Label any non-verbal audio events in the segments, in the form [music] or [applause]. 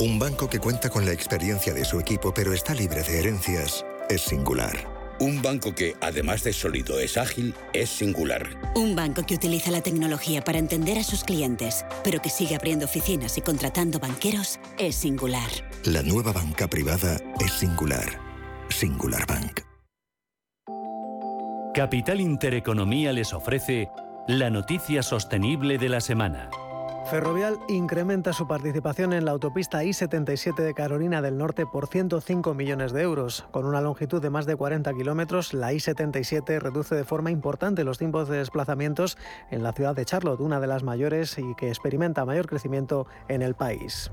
Un banco que cuenta con la experiencia de su equipo pero está libre de herencias es singular. Un banco que, además de sólido, es ágil, es singular. Un banco que utiliza la tecnología para entender a sus clientes, pero que sigue abriendo oficinas y contratando banqueros, es singular. La nueva banca privada es singular. Singular Bank. Capital Intereconomía les ofrece la noticia sostenible de la semana. Ferrovial incrementa su participación en la autopista I-77 de Carolina del Norte por 105 millones de euros. Con una longitud de más de 40 kilómetros, la I-77 reduce de forma importante los tiempos de desplazamientos en la ciudad de Charlotte, una de las mayores y que experimenta mayor crecimiento en el país.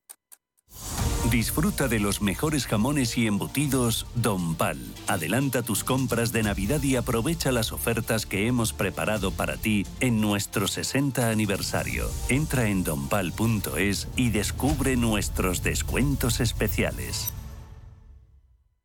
Disfruta de los mejores jamones y embutidos Don Pal. Adelanta tus compras de Navidad y aprovecha las ofertas que hemos preparado para ti en nuestro 60 aniversario. Entra en donpal.es y descubre nuestros descuentos especiales.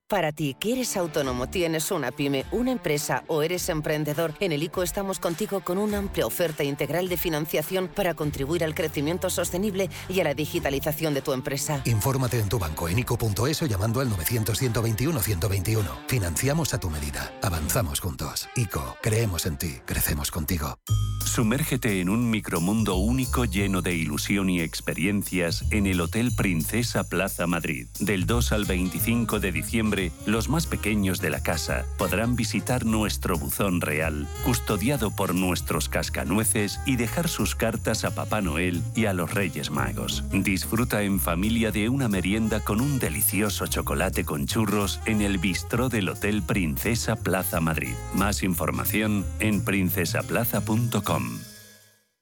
Para ti, que eres autónomo, tienes una pyme, una empresa o eres emprendedor, en el ICO estamos contigo con una amplia oferta integral de financiación para contribuir al crecimiento sostenible y a la digitalización de tu empresa. Infórmate en tu banco en ICO.es o llamando al 900-121-121. Financiamos a tu medida. Avanzamos juntos. ICO, creemos en ti, crecemos contigo. Sumérgete en un micromundo único lleno de ilusión y experiencias en el Hotel Princesa Plaza Madrid. Del 2 al 25 de diciembre los más pequeños de la casa podrán visitar nuestro buzón real, custodiado por nuestros cascanueces y dejar sus cartas a Papá Noel y a los Reyes Magos. Disfruta en familia de una merienda con un delicioso chocolate con churros en el bistró del Hotel Princesa Plaza Madrid. Más información en princesaplaza.com.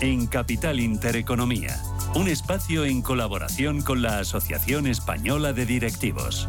en Capital Intereconomía. Un espacio en colaboración con la Asociación Española de Directivos.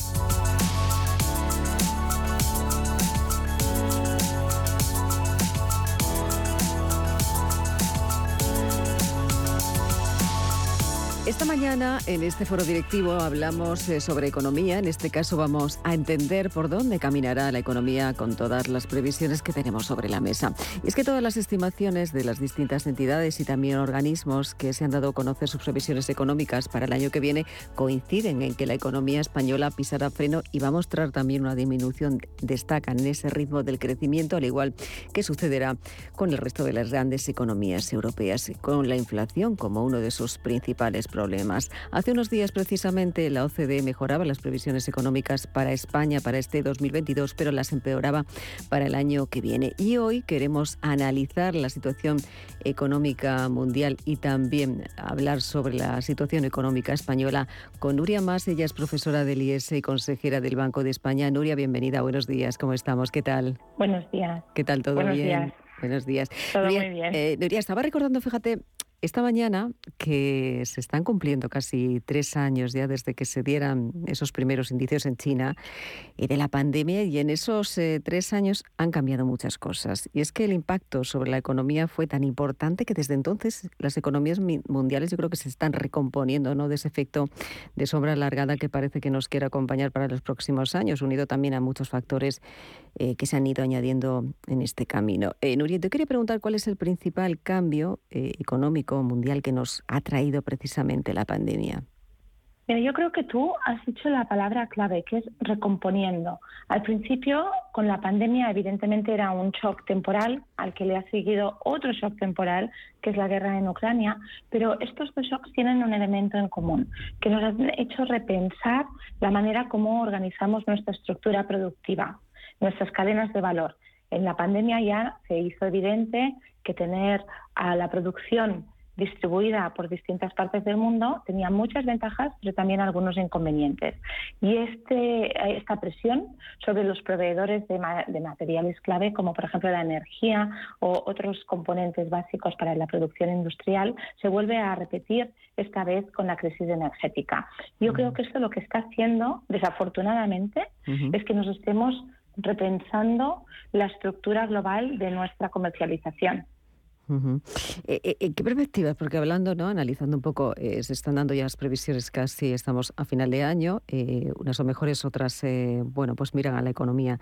Esta mañana en este foro directivo hablamos eh, sobre economía. En este caso vamos a entender por dónde caminará la economía con todas las previsiones que tenemos sobre la mesa. Y es que todas las estimaciones de las distintas entidades y también organismos que se han dado a conocer sus previsiones económicas para el año que viene coinciden en que la economía española pisará freno y va a mostrar también una disminución. Destacan en ese ritmo del crecimiento, al igual que sucederá con el resto de las grandes economías europeas, con la inflación como uno de sus principales problemas problemas. Hace unos días precisamente la OCDE mejoraba las previsiones económicas para España para este 2022, pero las empeoraba para el año que viene. Y hoy queremos analizar la situación económica mundial y también hablar sobre la situación económica española con Nuria Más. Ella es profesora del IES y consejera del Banco de España. Nuria, bienvenida. Buenos días. ¿Cómo estamos? ¿Qué tal? Buenos días. ¿Qué tal? ¿Todo Buenos bien? Días. Buenos días. Todo Nuria, muy bien. eh, Nuria, estaba recordando, fíjate, esta mañana que se están cumpliendo casi tres años ya desde que se dieran esos primeros indicios en China y de la pandemia y en esos eh, tres años han cambiado muchas cosas. Y es que el impacto sobre la economía fue tan importante que desde entonces las economías mundiales yo creo que se están recomponiendo ¿no? de ese efecto de sombra alargada que parece que nos quiere acompañar para los próximos años, unido también a muchos factores eh, que se han ido añadiendo en este camino. Eh, Nuria, te quería preguntar cuál es el principal cambio eh, mundial que nos ha traído precisamente la pandemia. Mira, yo creo que tú has dicho la palabra clave, que es recomponiendo. Al principio, con la pandemia, evidentemente era un shock temporal, al que le ha seguido otro shock temporal, que es la guerra en Ucrania, pero estos dos shocks tienen un elemento en común, que nos han hecho repensar la manera como organizamos nuestra estructura productiva, nuestras cadenas de valor. En la pandemia ya se hizo evidente que tener a la producción distribuida por distintas partes del mundo tenía muchas ventajas, pero también algunos inconvenientes. Y este, esta presión sobre los proveedores de, de, materiales clave, como por ejemplo la energía o otros componentes básicos para la producción industrial, se vuelve a repetir esta vez con la crisis energética. Yo creo que esto lo que está haciendo, desafortunadamente, es que nos estemos repensando la estructura global de nuestra comercialización. ¿En qué perspectivas? Porque hablando, ¿no? analizando un poco, se están dando ya las previsiones casi, estamos a final de año, unas son mejores, otras, bueno, pues miran a la economía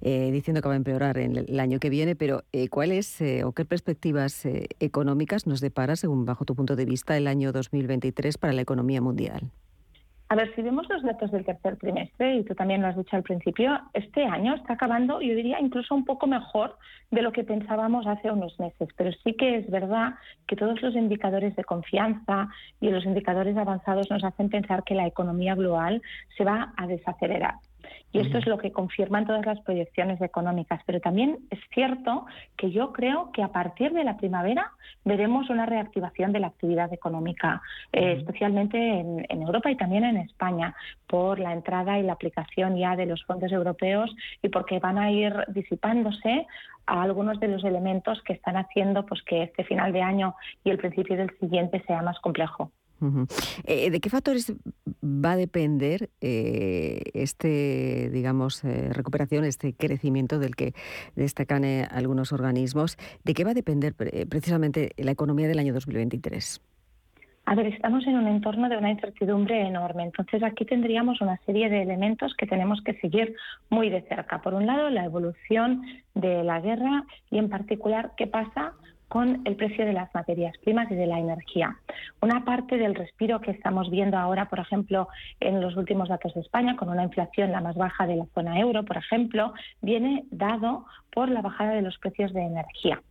diciendo que va a empeorar en el, año que viene, pero ¿cuáles o qué perspectivas económicas nos depara, según bajo tu punto de vista, el año 2023 para la economía mundial? A ver, si vemos los datos del tercer trimestre, y tú también lo has dicho al principio, este año está acabando, yo diría, incluso un poco mejor de lo que pensábamos hace unos meses. Pero sí que es verdad que todos los indicadores de confianza y los indicadores avanzados nos hacen pensar que la economía global se va a desacelerar. Y esto es lo que confirman todas las proyecciones económicas. Pero también es cierto que yo creo que a partir de la primavera veremos una reactivación de la actividad económica, eh, especialmente en, en, Europa y también en España, por la entrada y la aplicación ya de los fondos europeos y porque van a ir disipándose a algunos de los elementos que están haciendo pues, que este final de año y el principio del siguiente sea más complejo. Eh, ¿De qué factores va a depender eh, este, digamos, eh, recuperación, este crecimiento del que destacan algunos organismos? ¿De qué va a depender precisamente la economía del año 2023? A ver, estamos en un entorno de una incertidumbre enorme. Entonces aquí tendríamos una serie de elementos que tenemos que seguir muy de cerca. Por un lado, la evolución de la guerra y en particular qué pasa con el precio de las materias primas y de la energía. Una parte del respiro que estamos viendo ahora, por ejemplo, en los últimos datos de España, con una inflación la más baja de la zona euro, por ejemplo, viene dado por la bajada de los precios de energía.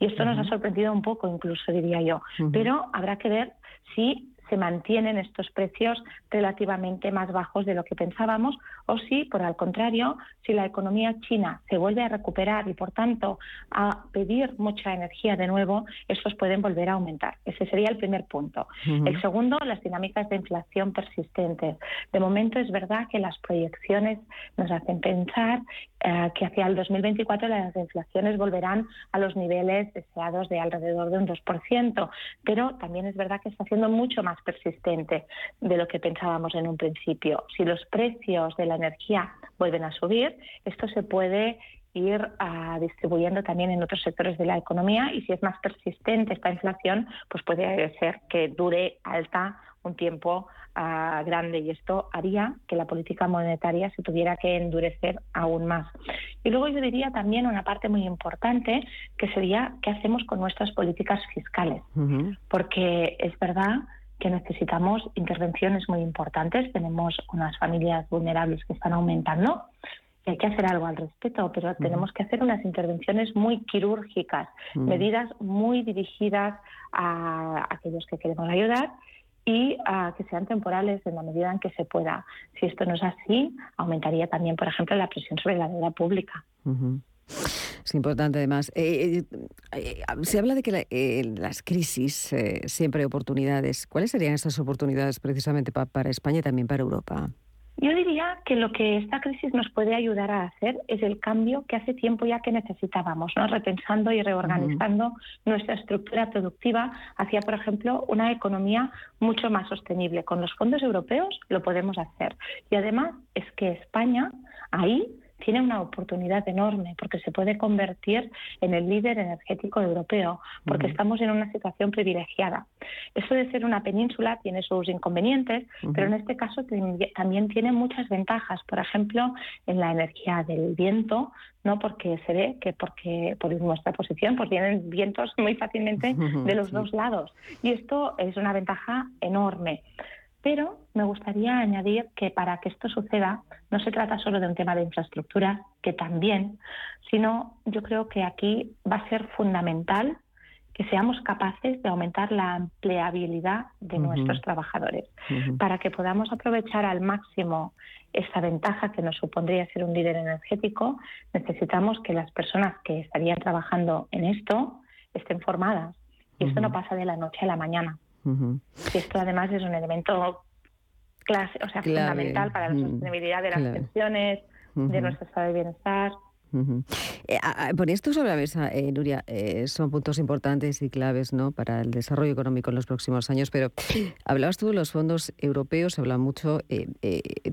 Y esto nos ha sorprendido un poco, incluso diría yo. Pero habrá que ver si se mantienen estos precios relativamente más bajos de lo que pensábamos o si, por el contrario, si la economía china se vuelve a recuperar y, por tanto, a pedir mucha energía de nuevo, estos pueden volver a aumentar. Ese sería el primer punto. El segundo, las dinámicas de inflación persistentes. De momento es verdad que las proyecciones nos hacen pensar eh, que hacia el 2024 las inflaciones volverán a los niveles deseados de alrededor de un 2%, pero también es verdad que está siendo mucho más persistente de lo que pensábamos en un principio. Si los precios de la energía vuelven a subir, esto se puede ir ah, distribuyendo también en otros sectores de la economía y si es más persistente esta inflación, pues puede ser que dure alta un tiempo ah, grande y esto haría que la política monetaria se tuviera que endurecer aún más. Y luego yo diría también una parte muy importante que sería qué hacemos con nuestras políticas fiscales, porque es verdad que necesitamos intervenciones muy importantes. Tenemos unas familias vulnerables que están aumentando y hay que hacer algo al respecto, pero tenemos que hacer unas intervenciones muy quirúrgicas, medidas muy dirigidas a aquellos que queremos ayudar y a que sean temporales en la medida en que se pueda. Si esto no es así, aumentaría también, por ejemplo, la presión sobre la deuda pública. Es importante además. Eh, eh, eh, se habla de que las crisis siempre hay oportunidades. ¿Cuáles serían esas oportunidades precisamente para España y también para Europa? Yo diría que lo que esta crisis nos puede ayudar a hacer es el cambio que hace tiempo ya que necesitábamos, ¿no? repensando y reorganizando nuestra estructura productiva hacia, por ejemplo, una economía mucho más sostenible. Con los fondos europeos lo podemos hacer. Y además es que España ahí tiene una oportunidad enorme porque se puede convertir en el líder energético europeo, porque estamos en una situación privilegiada. Eso de ser una península tiene sus inconvenientes, pero en este caso también tiene muchas ventajas, por ejemplo, en la energía del viento, no porque se ve que porque por nuestra posición pues vienen vientos muy fácilmente de los dos lados. Y esto es una ventaja enorme. Pero me gustaría añadir que para que esto suceda no se trata solo de un tema de infraestructura, que también, sino yo creo que aquí va a ser fundamental que seamos capaces de aumentar la empleabilidad de nuestros trabajadores, para que podamos aprovechar al máximo esta ventaja que nos supondría ser un líder energético, necesitamos que las personas que estarían trabajando en esto estén formadas. Y esto no pasa de la noche a la mañana. Esto además es un elemento clase, o sea, fundamental para la sostenibilidad de las pensiones, de nuestro estado de bienestar. Eh, por esto sobre la mesa, eh, Nuria, eh, son puntos importantes y claves ¿no? para el desarrollo económico en los próximos años, pero hablabas tú de los fondos europeos, se habla mucho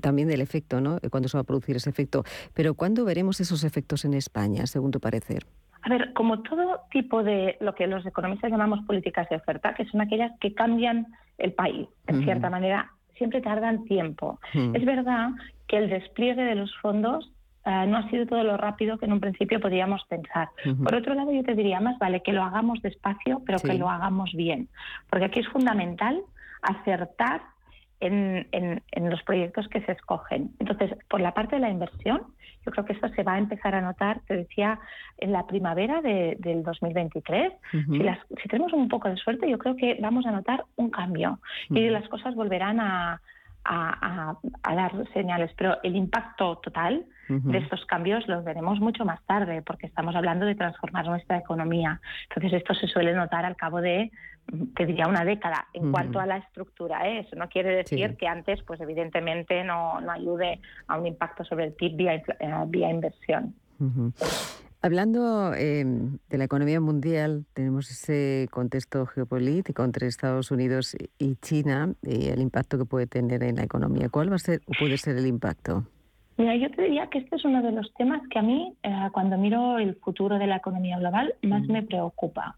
también del efecto, ¿no? cuándo se va a producir ese efecto, pero ¿cuándo veremos esos efectos en España, según tu parecer? A ver, como todo tipo de lo que los economistas llamamos políticas de oferta, que son aquellas que cambian el país, en cierta manera, siempre tardan tiempo. Es verdad que el despliegue de los fondos eh, no ha sido todo lo rápido que en un principio podíamos pensar. Por otro lado, yo te diría, más vale que lo hagamos despacio, pero que lo hagamos bien, porque aquí es fundamental acertar en, los proyectos que se escogen. Entonces, por la parte de la inversión, yo creo que esto se va a empezar a notar, te decía, en la primavera del 2023. si, si, tenemos un poco de suerte, yo creo que vamos a notar un cambio y las cosas volverán a, a, dar señales, pero el impacto total de estos cambios los veremos mucho más tarde, porque estamos hablando de transformar nuestra economía. Entonces, esto se suele notar al cabo de, te diría, una década. En cuanto a la estructura, ¿eh? eso no quiere decir que antes, pues evidentemente, no, no, ayude a un impacto sobre el PIB vía, eh, vía inversión. Hablando em, de la economía mundial, tenemos ese contexto geopolítico entre Estados Unidos y China y el impacto que puede tener en la economía. ¿Cuál va a ser o puede ser el impacto? Mira, yo te diría que este es uno de los temas que a mí, eh, cuando miro el futuro de la economía global, más me preocupa.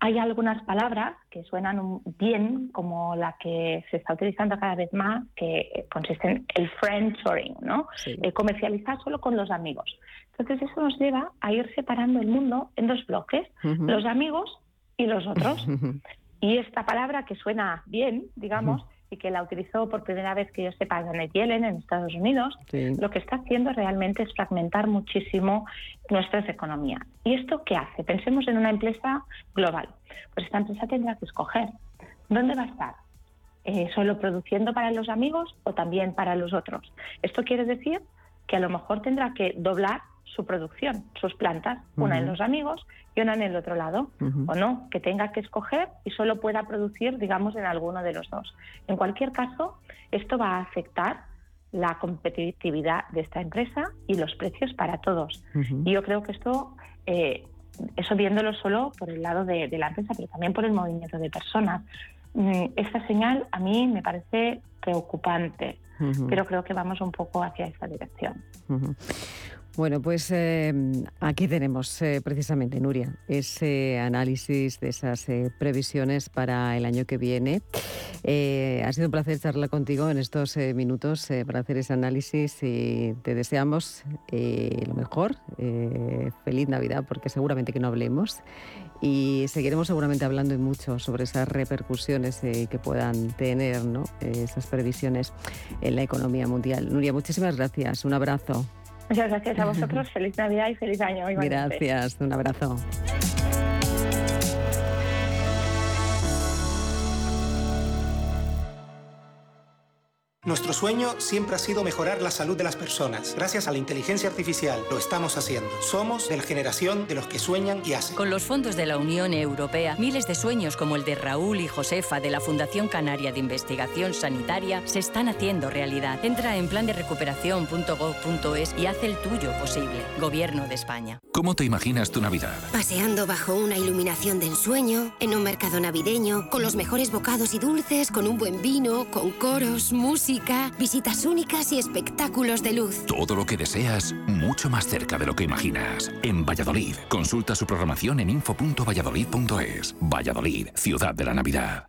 Hay algunas palabras que suenan bien, como la que se está utilizando cada vez más, que consiste en el friendshoring, ¿no? comercializar solo con los amigos. Entonces eso nos lleva a ir separando el mundo en dos bloques, los amigos y los otros. [laughs] y esta palabra que suena bien, digamos, y que la utilizó por primera vez que yo sepa Janet Yellen en Estados Unidos, lo que está haciendo realmente es fragmentar muchísimo nuestras economías. ¿Y esto qué hace? Pensemos en una empresa global. Pues esta empresa tendrá que escoger dónde va a estar. Eh, ¿Solo produciendo para los amigos o también para los otros? Esto quiere decir que a lo mejor tendrá que doblar su producción, sus plantas, una en los amigos y una en el otro lado, o no, que tenga que escoger y solo pueda producir, digamos, en alguno de los dos. En cualquier caso, esto va a afectar la competitividad de esta empresa y los precios para todos. Y yo creo que esto, eh, eso viéndolo solo por el lado de, la empresa, pero también por el movimiento de personas. Mm, esta señal a mí me parece preocupante, pero creo que vamos un poco hacia esta dirección. Bueno, pues eh, aquí tenemos eh, precisamente, Nuria, ese análisis de esas eh, previsiones para el año que viene. ha sido un placer charlar contigo en estos minutos para hacer ese análisis y te deseamos lo mejor. feliz Navidad, porque seguramente que no hablemos. Y seguiremos seguramente hablando mucho sobre esas repercusiones que puedan tener esas previsiones en la economía mundial. Nuria, muchísimas gracias. Un abrazo. Muchas gracias a vosotros. [laughs] feliz Navidad y feliz año. Gracias. Un abrazo. Nuestro sueño siempre ha sido mejorar la salud de las personas. Gracias a la inteligencia artificial lo estamos haciendo. Somos de la generación de los que sueñan y hacen. Con los fondos de la Unión Europea, miles de sueños como el de Raúl y Josefa de la Fundación Canaria de Investigación Sanitaria se están haciendo realidad. Entra en plan de recuperación.gov.es y haz el tuyo posible. Gobierno de España. ¿Cómo te imaginas tu Navidad? Paseando bajo una iluminación de ensueño, en un mercado navideño, con los mejores bocados y dulces, con un buen vino, con coros, música visitas únicas y espectáculos de luz. Todo lo que deseas, mucho más cerca de lo que imaginas. En Valladolid, consulta su programación en info.valladolid.es. Valladolid, ciudad de la Navidad.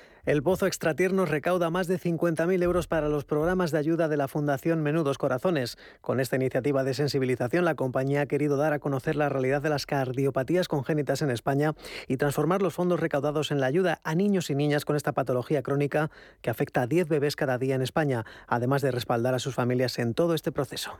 El Pozo Extratiernos recauda más de 50.000 euros para los programas de ayuda de la Fundación Menudos Corazones. Con esta iniciativa de sensibilización, la compañía ha querido dar a conocer la realidad de las cardiopatías congénitas en España y transformar los fondos recaudados en la ayuda a niños y niñas con esta patología crónica que afecta a 10 bebés cada día en España, además de respaldar a sus familias en todo este proceso.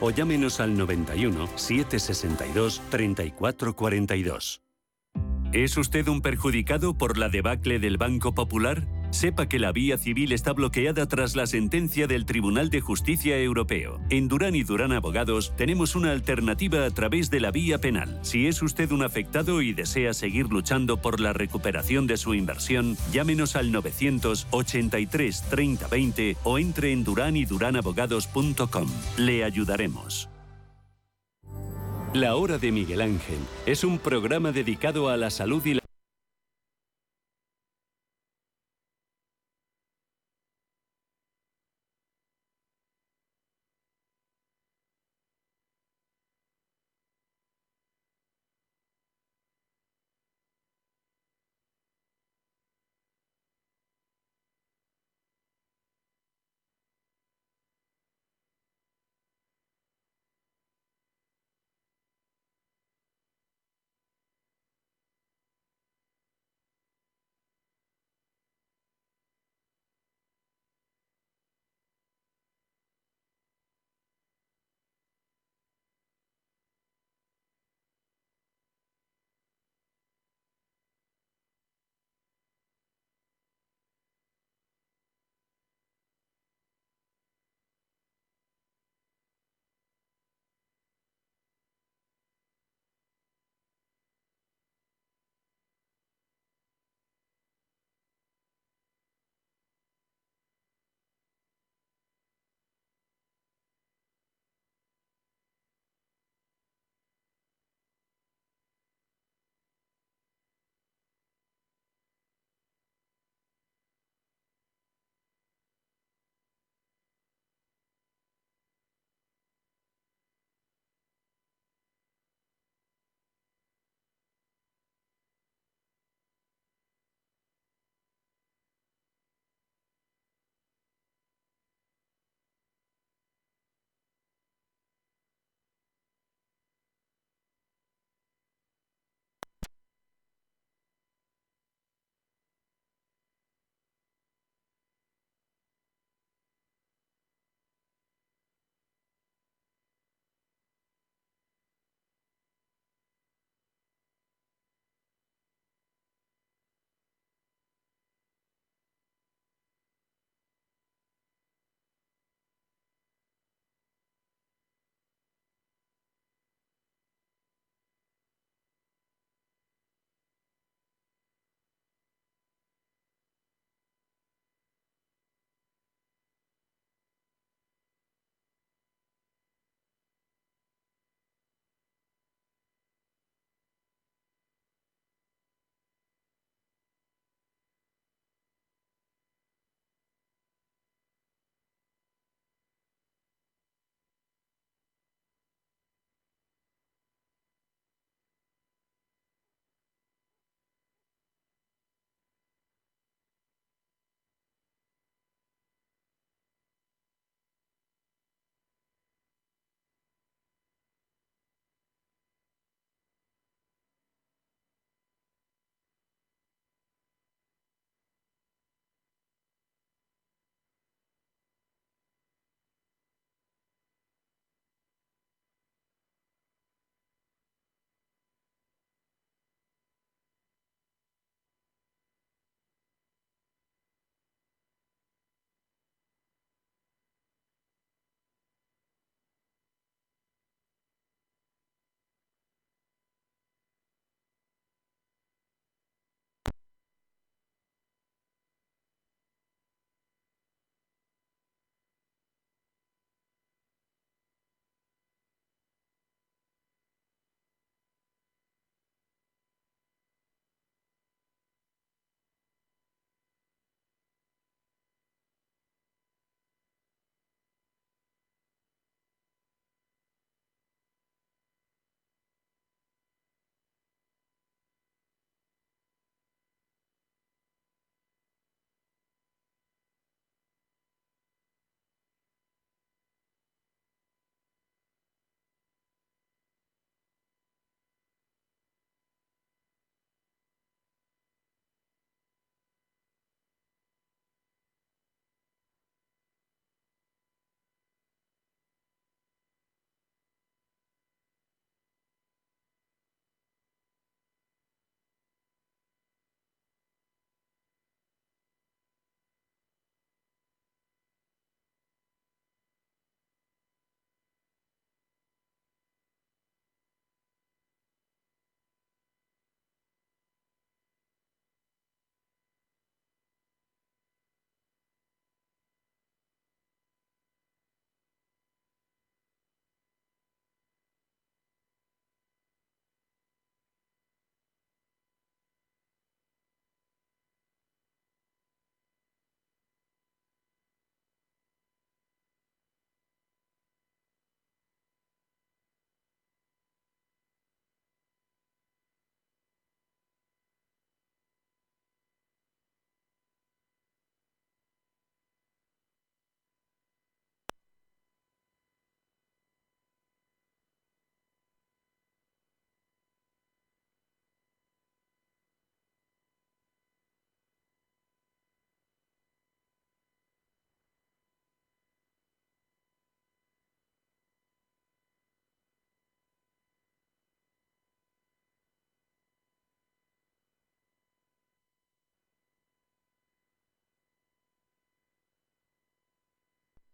o llámenos al 91 762 3442. ¿Es usted un perjudicado por la debacle del Banco Popular? Sepa que la vía civil está bloqueada tras la sentencia del Tribunal de Justicia Europeo. En Durán y Durán Abogados tenemos una alternativa a través de la vía penal. Si es usted un afectado y desea seguir luchando por la recuperación de su inversión, llámenos al 983 30 20 o entre en duranyduranAbogados.com. Le ayudaremos. La Hora de Miguel Ángel es un programa dedicado a la salud y la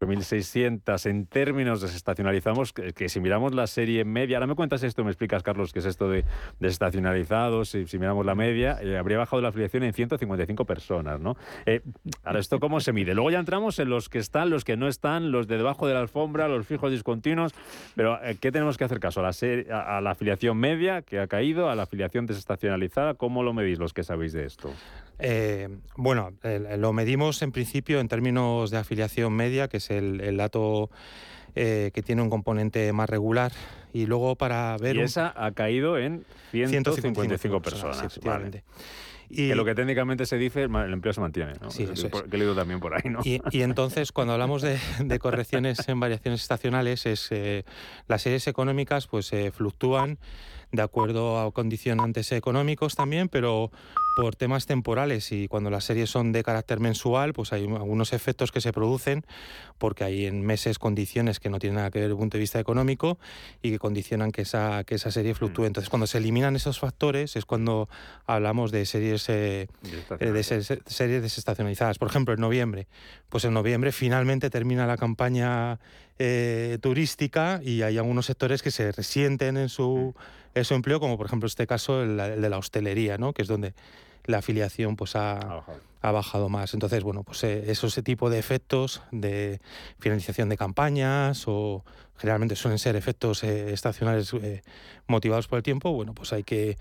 5.600 en términos desestacionalizamos, que, que, si miramos la serie media, ahora me cuentas esto, me explicas, Carlos, qué es esto de desestacionalizados, si, miramos la media, eh, habría bajado la afiliación en 155 personas, ¿no? Eh, ahora, ¿esto cómo se mide? Luego ya entramos en los que están, los que no están, los de debajo de la alfombra, los fijos discontinuos, pero eh, ¿qué tenemos que hacer caso? ¿A la, a la afiliación media, que ha caído, a la afiliación desestacionalizada? ¿Cómo lo medís los que sabéis de esto? Eh, bueno, eh, lo medimos en principio en términos de afiliación media, que es el, el dato eh, que tiene un componente más regular. Y luego para ver... Y esa ha caído en 155, 155 personas. personas y que lo que técnicamente se dice, el empleo se mantiene, ¿no? Sí, eso es. Que he leído también por ahí, ¿no? Y, y entonces, cuando hablamos de, de, correcciones en variaciones estacionales, es eh, las series económicas pues eh, fluctúan de acuerdo a condicionantes económicos también, pero por temas temporales. Y cuando las series son de carácter mensual, pues hay algunos efectos que se producen porque hay en meses condiciones que no tienen nada que ver desde el punto de vista económico y que condicionan que esa, que esa serie fluctúe. Entonces, cuando se eliminan esos factores es cuando hablamos de series, eh, de series desestacionalizadas. Por ejemplo, en noviembre, pues en noviembre finalmente termina la campaña eh, turística y hay algunos sectores que se resienten en su, en su empleo, como por ejemplo este caso el, el de la hostelería, ¿no? que es donde la afiliación pues ha, ha, bajado. ha bajado. más. Entonces, bueno, pues eh, esos tipo de efectos de finalización de campañas o generalmente suelen ser efectos eh, estacionales eh, motivados por el tiempo, bueno, pues hay que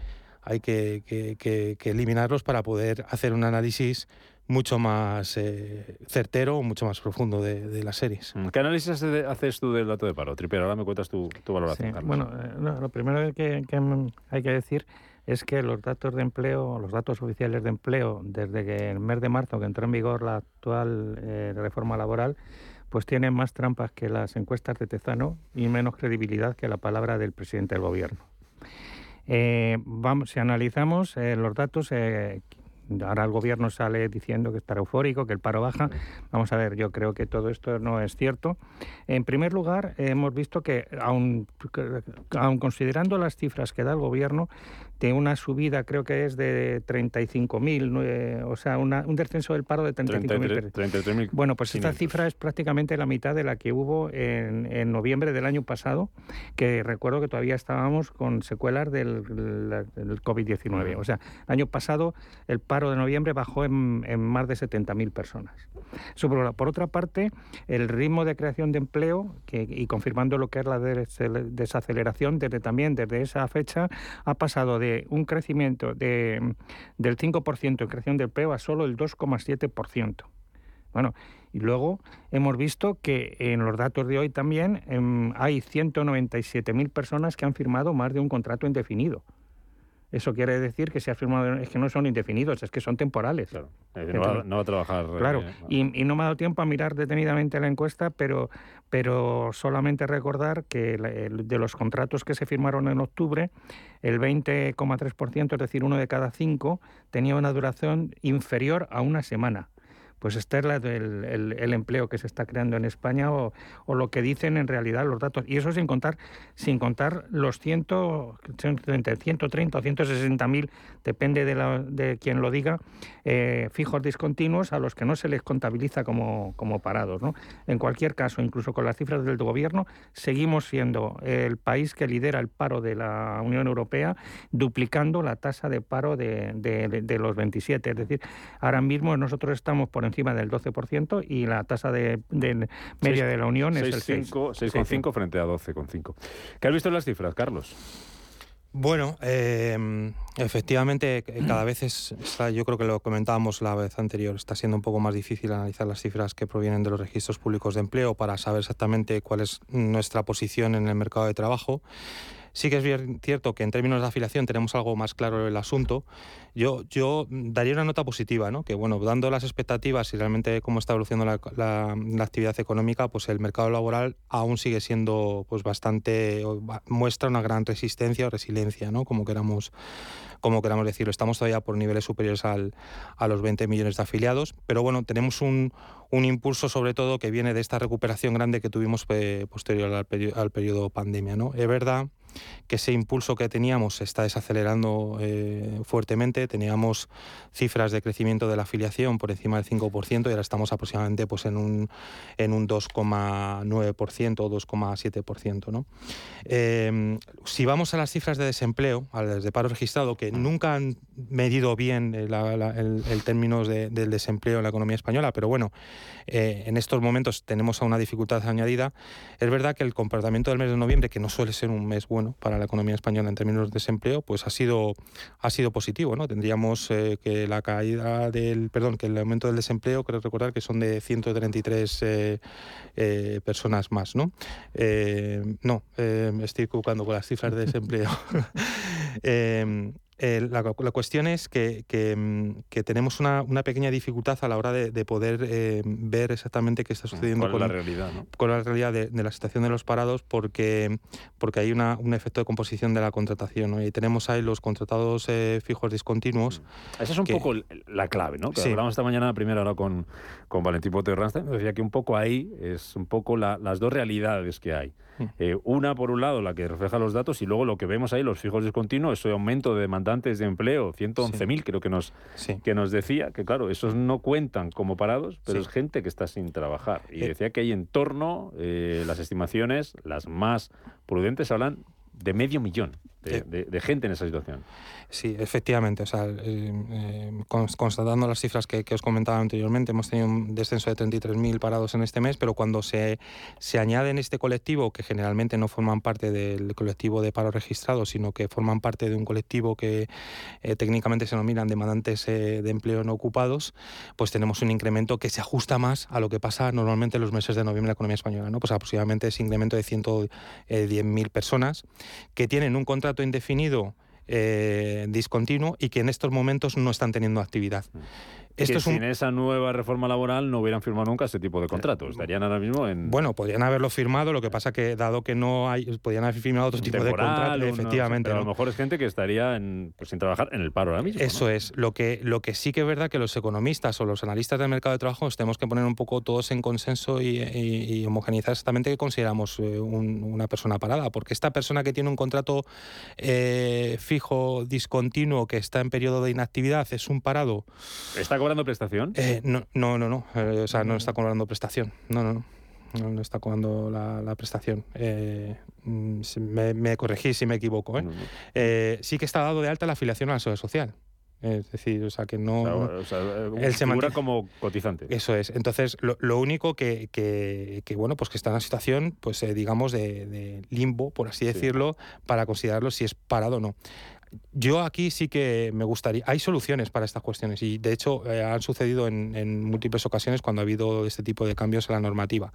hay que, que, que, que eliminarlos para poder hacer un análisis mucho más eh, certero, mucho más profundo de, de, las series. ¿Qué análisis haces tú del dato de paro? Tripero, ahora me cuentas tu, tu valoración. Sí, bueno, eh, no, lo primero que, que, hay que decir es que los datos de empleo, los datos oficiales de empleo, desde que el mes de marzo que entró en vigor la actual eh, reforma laboral, pues tienen más trampas que las encuestas de Tezano y menos credibilidad que la palabra del presidente del gobierno. Eh, vamos, si analizamos eh, los datos, eh, ahora el gobierno sale diciendo que está eufórico, que el paro baja. Vamos a ver, yo creo que todo esto no es cierto. En primer lugar, hemos visto que, aun, aun considerando las cifras que da el gobierno, de una subida, creo que es de 35.000, eh, o sea, una, un descenso del paro de 35.000. Bueno, pues esta cifra es prácticamente la mitad de la que hubo en, en, noviembre del año pasado, que recuerdo que todavía estábamos con secuelas del, del COVID-19. O sea, el año pasado el paro de noviembre bajó en, en más de 70.000 personas. Por, otra parte, el ritmo de creación de empleo, que, y confirmando lo que es la desaceleración, desde también desde esa fecha, ha pasado de un crecimiento de, del 5% en creación de empleo a solo el 2,7%. Bueno, y luego hemos visto que en los datos de hoy también eh, hay 197.000 personas que han firmado más de un contrato indefinido. Eso quiere decir que se ha firmado, es que no son indefinidos, es que son temporales. Claro. No, va, no, va, a trabajar. Claro, eh, y, y, no me ha dado tiempo a mirar detenidamente la encuesta, pero, pero solamente recordar que de los contratos que se firmaron en octubre, el 20,3%, es decir, uno de cada cinco, tenía una duración inferior a una semana pues este es la el, el, empleo que se está creando en España o, o, lo que dicen en realidad los datos. Y eso sin contar, sin contar los 100, 130 o 160 mil, depende de, la, de quien lo diga, eh, fijos discontinuos a los que no se les contabiliza como, como parados. ¿no? En cualquier caso, incluso con las cifras del gobierno, seguimos siendo el país que lidera el paro de la Unión Europea, duplicando la tasa de paro de, de los 27. Es decir, ahora mismo nosotros estamos por encima del 12% y la tasa de, de media 6, de la Unión 6, es el 6,5 6, frente a 12,5. ¿Qué has visto en las cifras, Carlos? Bueno, eh, efectivamente, cada vez es, está, yo creo que lo comentábamos la vez anterior, está siendo un poco más difícil analizar las cifras que provienen de los registros públicos de empleo para saber exactamente cuál es nuestra posición en el mercado de trabajo. Sí que es bien cierto que en términos de afiliación tenemos algo más claro el asunto. Yo, yo daría una nota positiva, ¿no? que bueno, dando las expectativas y realmente cómo está evolucionando la, la, la, actividad económica, pues el mercado laboral aún sigue siendo pues bastante, muestra una gran resistencia o resiliencia, ¿no? como queramos como queramos decirlo. Estamos todavía por niveles superiores al, a los 20 millones de afiliados, pero bueno, tenemos un, un impulso sobre todo que viene de esta recuperación grande que tuvimos eh, posterior al, peri al periodo pandemia. ¿no? Es verdad que ese impulso que teníamos se está desacelerando eh, fuertemente. Teníamos cifras de crecimiento de la afiliación por encima del 5% y ahora estamos aproximadamente pues, en un, en un 2,9% o 2,7%. ¿no? Eh, si vamos a las cifras de desempleo, a las de paro registrado, que nunca han medido bien el, el, término del desempleo en la economía española, pero bueno, eh, en estos momentos tenemos a una dificultad añadida. Es verdad que el comportamiento del mes de noviembre, que no suele ser un mes bueno para la economía española en términos de desempleo, pues ha sido, ha sido positivo. ¿no? Tendríamos eh, que la caída del, perdón, que el aumento del desempleo, creo recordar que son de 133 eh, personas más. No, no estoy equivocando con las cifras de desempleo. [laughs] la, cuestión es que, mm, tenemos una, pequeña dificultad a la hora de, poder eh, ver exactamente qué está sucediendo con, la realidad, con la realidad de, la situación de los parados, porque, porque hay una, un efecto de composición de la contratación. Y tenemos ahí los contratados eh, fijos discontinuos. Mm. Esa es un poco la clave, ¿no? Que hablamos esta mañana, a primera hora con, con Valentín Pote Ranstein, decía que un poco ahí es un poco las dos realidades que hay. Mm. Eh, una, por un lado, la que refleja los datos, y luego lo que vemos ahí, los fijos discontinuos, ese aumento de demandantes de empleo, 111.000 creo que nos, que nos decía, que claro, esos no cuentan como parados, pero es gente que está sin trabajar. Y eh. decía que hay en torno, eh, las estimaciones, las más prudentes, hablan de medio millón de gente en esa situación. Sí, efectivamente. O sea, eh, eh, constatando las cifras que, os comentaba anteriormente, hemos tenido un descenso de 33.000 parados en este mes, pero cuando se, se añade este colectivo, que generalmente no forman parte del colectivo de paro registrado, sino que forman parte de un colectivo que eh, técnicamente se denominan demandantes de empleo no ocupados, pues tenemos un incremento que se ajusta más a lo que pasa normalmente en los meses de noviembre en la economía española. ¿no? Pues aproximadamente ese incremento de 110.000 personas que tienen un contrato indefinido eh, discontinuo y que en estos momentos no están teniendo actividad. Esto sin esa nueva reforma laboral no hubieran firmado nunca ese tipo de contratos. Estarían ahora mismo en. Bueno, podrían haberlo firmado, lo que pasa que, dado que no hay. Podrían haber firmado otro tipo de contratos, efectivamente. pero a lo mejor es gente que estaría pues, sin trabajar en el paro ahora mismo. Eso es. Lo que, lo que sí que es verdad que los economistas o los analistas del mercado de trabajo tenemos que poner un poco todos en consenso y, homogeneizar exactamente qué consideramos eh, una persona parada. Porque esta persona que tiene un contrato eh, fijo, discontinuo, que está en periodo de inactividad, es un parado. Está cobrando prestación? Eh, no, no, no, no. Eh, o sea, no está cobrando prestación. No, no, no. No, está cobrando la, prestación. Eh, mm, me, corregí si me equivoco. sí que está dado de alta la afiliación a la seguridad social. Es decir, o sea, que no... O sea, él se mantiene como cotizante. Eso es. Entonces, lo, único que, que, bueno, pues que está en una situación, pues digamos, de, limbo, por así decirlo, para considerarlo si es parado o no yo aquí sí que me gustaría. Hay soluciones para estas cuestiones y, de hecho, eh, han sucedido en, múltiples ocasiones cuando ha habido este tipo de cambios en la normativa.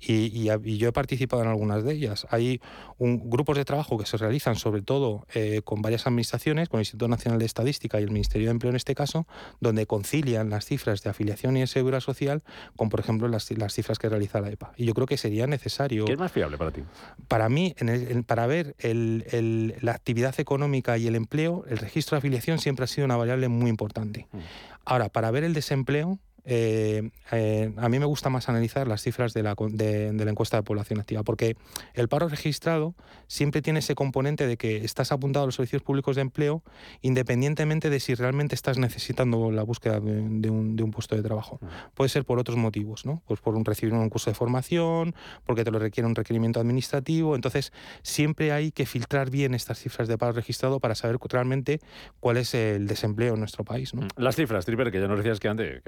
Y, yo he participado en algunas de ellas. Hay un, grupos de trabajo que se realizan, sobre todo eh, con varias administraciones, con el Instituto Nacional de Estadística y el Ministerio de Empleo en este caso, donde concilian las cifras de afiliación y de seguridad social con, por ejemplo, las, cifras que realiza la EPA. Y yo creo que sería necesario. ¿Qué es más fiable para ti? Para mí, para ver la actividad económica y el empleo, el registro de afiliación siempre ha sido una variable muy importante. Mm. Ahora, para ver el desempleo, eh, eh, a mí me gusta más analizar las cifras de la, de, la, encuesta de población activa, porque el paro registrado siempre tiene ese componente de que estás apuntado a los servicios públicos de empleo independientemente de si realmente estás necesitando la búsqueda de, un, puesto de trabajo. Puede ser por otros motivos, ¿no? Pues por un, recibir un curso de formación, porque te lo requiere un requerimiento administrativo. Entonces, siempre hay que filtrar bien estas cifras de paro registrado para saber realmente cuál es el desempleo en nuestro país. ¿no? Las cifras, Triper, que ya nos decías que antes,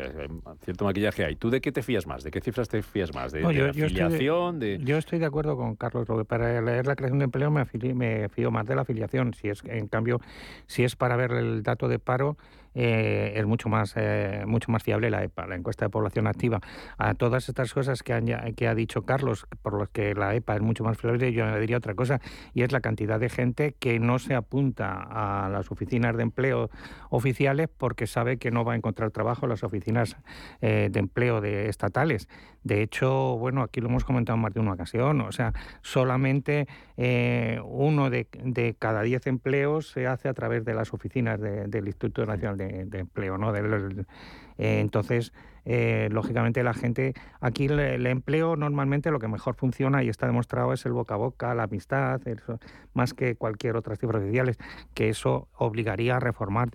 cierto maquillaje hay. ¿Tú de qué te fías más? ¿De qué cifras te fías más? ¿De, yo, afiliación? Estoy de, Yo estoy de acuerdo con Carlos. Lo que para leer la creación de empleo me, me fío más de la afiliación. Si es, en cambio, si es para ver el dato de paro, eh, es mucho más, eh, mucho más fiable la EPA, la encuesta de población activa. A todas estas cosas que, que ha dicho Carlos, por las que la EPA es mucho más fiable, yo diría otra cosa, y es la cantidad de gente que no se apunta a las oficinas de empleo oficiales porque sabe que no va a encontrar trabajo en las oficinas eh, de empleo de estatales. De hecho, bueno, aquí lo hemos comentado en más de una ocasión, o sea, solamente uno de, cada diez empleos se hace a través de las oficinas del Instituto Nacional de, empleo, ¿no? Del, entonces, eh, lógicamente la gente, aquí el, empleo normalmente lo que mejor funciona y está demostrado es el boca a boca, la amistad, más que cualquier otras cifras oficiales, que eso obligaría a reformar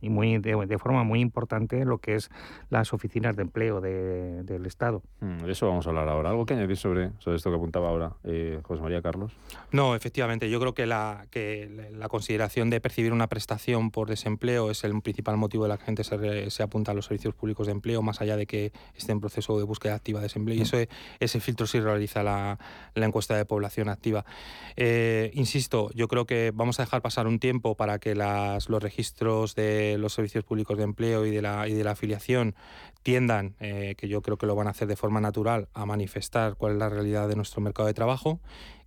y muy de, forma muy importante lo que es las oficinas de empleo del Estado. Mm, de eso vamos a hablar ahora. ¿Algo que añadir sobre, sobre esto que apuntaba ahora eh, José María Carlos? No, efectivamente. Yo creo que la, que la consideración de percibir una prestación por desempleo es el principal motivo de la que la gente se, se apunta a los servicios públicos de empleo, más allá de que esté en proceso de búsqueda activa de desempleo. Y mm. eso, ese filtro sí realiza la, la encuesta de población activa. Eh, insisto, yo creo que vamos a dejar pasar un tiempo para que las, los registros de los servicios públicos de empleo y de la, y de la afiliación tiendan, eh, que yo creo que lo van a hacer de forma natural, a manifestar cuál es la realidad de nuestro mercado de trabajo,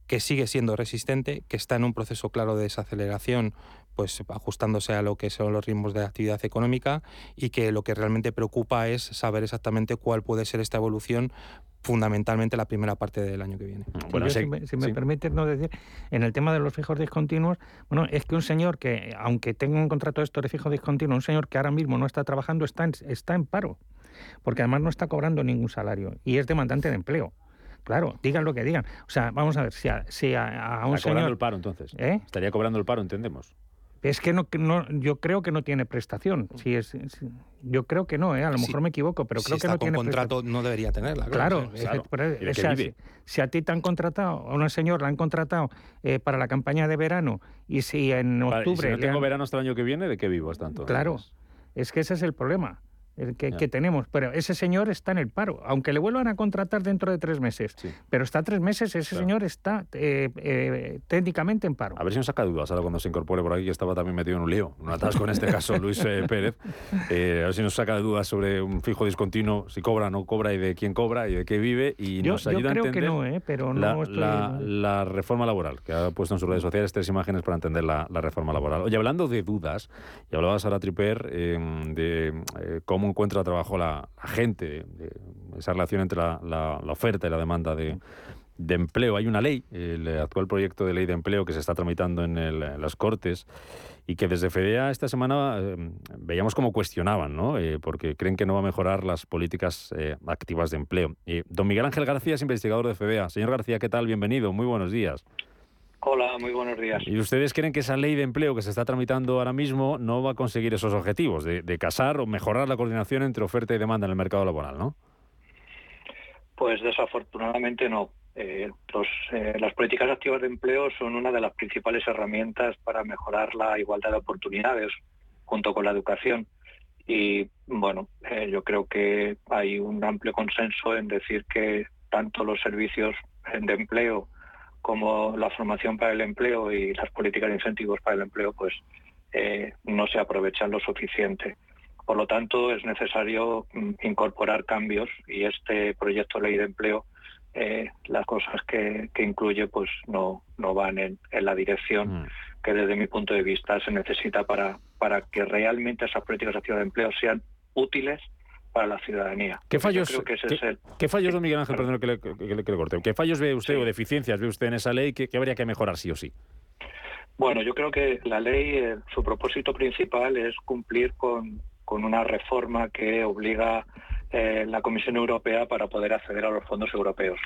que sigue siendo resistente, que está en un proceso claro de desaceleración, pues ajustándose a lo que son los ritmos de actividad económica y que lo que realmente preocupa es saber exactamente cuál puede ser esta evolución fundamentalmente la primera parte del año que viene. Bueno, si, me, si permites no decir, en el tema de los fijos discontinuos, bueno, es que un señor que, aunque tenga un contrato de esto de fijo discontinuo, un señor que ahora mismo no está trabajando está en, está en paro, porque además no está cobrando ningún salario y es demandante de empleo. Claro, digan lo que digan. O sea, vamos a ver, si a, si a, un está cobrando el paro entonces. ¿Eh? Estaría cobrando el paro, entendemos. Es que no, no, yo creo que no tiene prestación. Si es, yo creo que no, ¿eh? a lo mejor me equivoco, pero creo que no tiene contrato no debería tenerla. Claro, si, a ti te han contratado, a una señora la han contratado eh, para la campaña de verano y si en octubre... si no tengo verano hasta el año que viene, ¿de qué vivo hasta entonces? Claro, es que ese es el problema el que, tenemos. Pero ese señor está en el paro, aunque le vuelvan a contratar dentro de tres meses. Pero está tres meses, ese señor está eh, eh, técnicamente en paro. A ver si nos saca dudas ahora cuando se incorpore por aquí, que estaba también metido en un lío, un atasco en este caso [laughs] Luis eh, Pérez. a ver si nos saca dudas sobre un fijo discontinuo, si cobra o no cobra y de quién cobra y de qué vive. Y nos ayuda a entender que no, pero no la, reforma laboral, que ha puesto en sus redes sociales tres imágenes para entender la, reforma laboral. Oye, hablando de dudas, y hablabas ahora, Triper, de cómo encuentra trabajo la, gente, esa relación entre la, oferta y la demanda de, empleo. Hay una ley, el actual proyecto de ley de empleo que se está tramitando en, las Cortes y que desde FEDEA esta semana eh, veíamos como cuestionaban, ¿no? Eh, porque creen que no va a mejorar las políticas eh, activas de empleo. don Miguel Ángel García es investigador de FEDEA. Señor García, ¿qué tal? Bienvenido, muy buenos días. Hola, muy buenos días. ¿Y ustedes creen que esa ley de empleo que se está tramitando ahora mismo no va a conseguir esos objetivos de, casar o mejorar la coordinación entre oferta y demanda en el mercado laboral, no? Pues desafortunadamente no. Eh, eh, las políticas activas de empleo son una de las principales herramientas para mejorar la igualdad de oportunidades junto con la educación. Y bueno, eh, yo creo que hay un amplio consenso en decir que tanto los servicios de empleo como la formación para el empleo y las políticas de incentivos para el empleo pues eh, no se aprovechan lo suficiente. Por lo tanto, es necesario mm, incorporar cambios y este proyecto de ley de empleo, eh, las cosas que, incluye, pues no, no van en, la dirección mm. que desde mi punto de vista se necesita para, para que realmente esas políticas activas de empleo sean útiles para la ciudadanía. ¿Qué fallos, ¿qué, fallos, Miguel Ángel, perdón que le, corte, ¿qué fallos ve usted o deficiencias ve usted en esa ley que, habría que mejorar sí o sí? Bueno, yo creo que la ley, eh, su propósito principal es cumplir con, una reforma que obliga eh, la Comisión Europea para poder acceder a los fondos europeos.